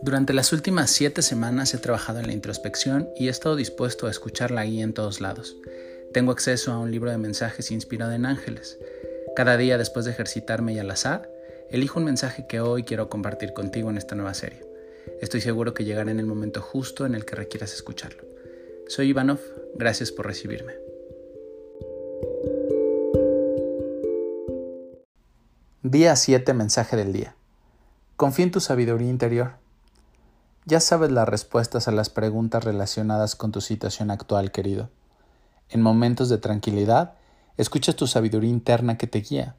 Durante las últimas siete semanas he trabajado en la introspección y he estado dispuesto a escuchar la guía en todos lados. Tengo acceso a un libro de mensajes inspirado en ángeles. Cada día después de ejercitarme y al azar, elijo un mensaje que hoy quiero compartir contigo en esta nueva serie. Estoy seguro que llegará en el momento justo en el que requieras escucharlo. Soy Ivanov, gracias por recibirme. Día 7, mensaje del día. Confía en tu sabiduría interior. Ya sabes las respuestas a las preguntas relacionadas con tu situación actual, querido. En momentos de tranquilidad, escuchas tu sabiduría interna que te guía.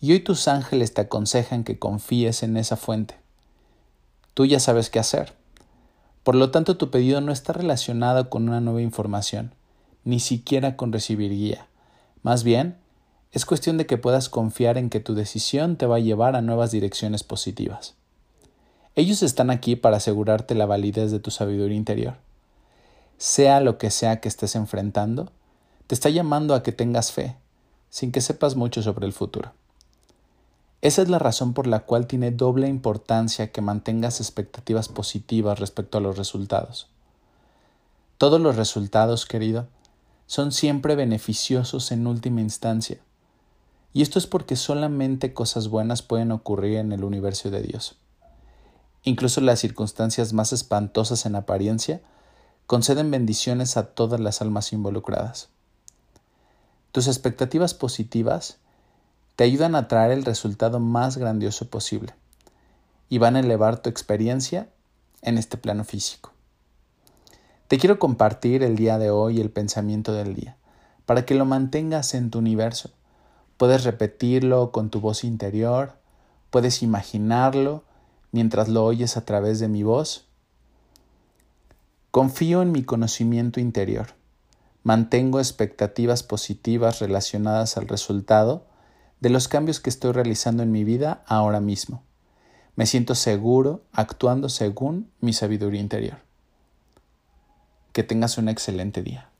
Y hoy tus ángeles te aconsejan que confíes en esa fuente. Tú ya sabes qué hacer. Por lo tanto, tu pedido no está relacionado con una nueva información, ni siquiera con recibir guía. Más bien, es cuestión de que puedas confiar en que tu decisión te va a llevar a nuevas direcciones positivas. Ellos están aquí para asegurarte la validez de tu sabiduría interior. Sea lo que sea que estés enfrentando, te está llamando a que tengas fe, sin que sepas mucho sobre el futuro. Esa es la razón por la cual tiene doble importancia que mantengas expectativas positivas respecto a los resultados. Todos los resultados, querido, son siempre beneficiosos en última instancia. Y esto es porque solamente cosas buenas pueden ocurrir en el universo de Dios. Incluso las circunstancias más espantosas en apariencia conceden bendiciones a todas las almas involucradas. Tus expectativas positivas te ayudan a traer el resultado más grandioso posible y van a elevar tu experiencia en este plano físico. Te quiero compartir el día de hoy el pensamiento del día, para que lo mantengas en tu universo. Puedes repetirlo con tu voz interior, puedes imaginarlo mientras lo oyes a través de mi voz? Confío en mi conocimiento interior. Mantengo expectativas positivas relacionadas al resultado de los cambios que estoy realizando en mi vida ahora mismo. Me siento seguro actuando según mi sabiduría interior. Que tengas un excelente día.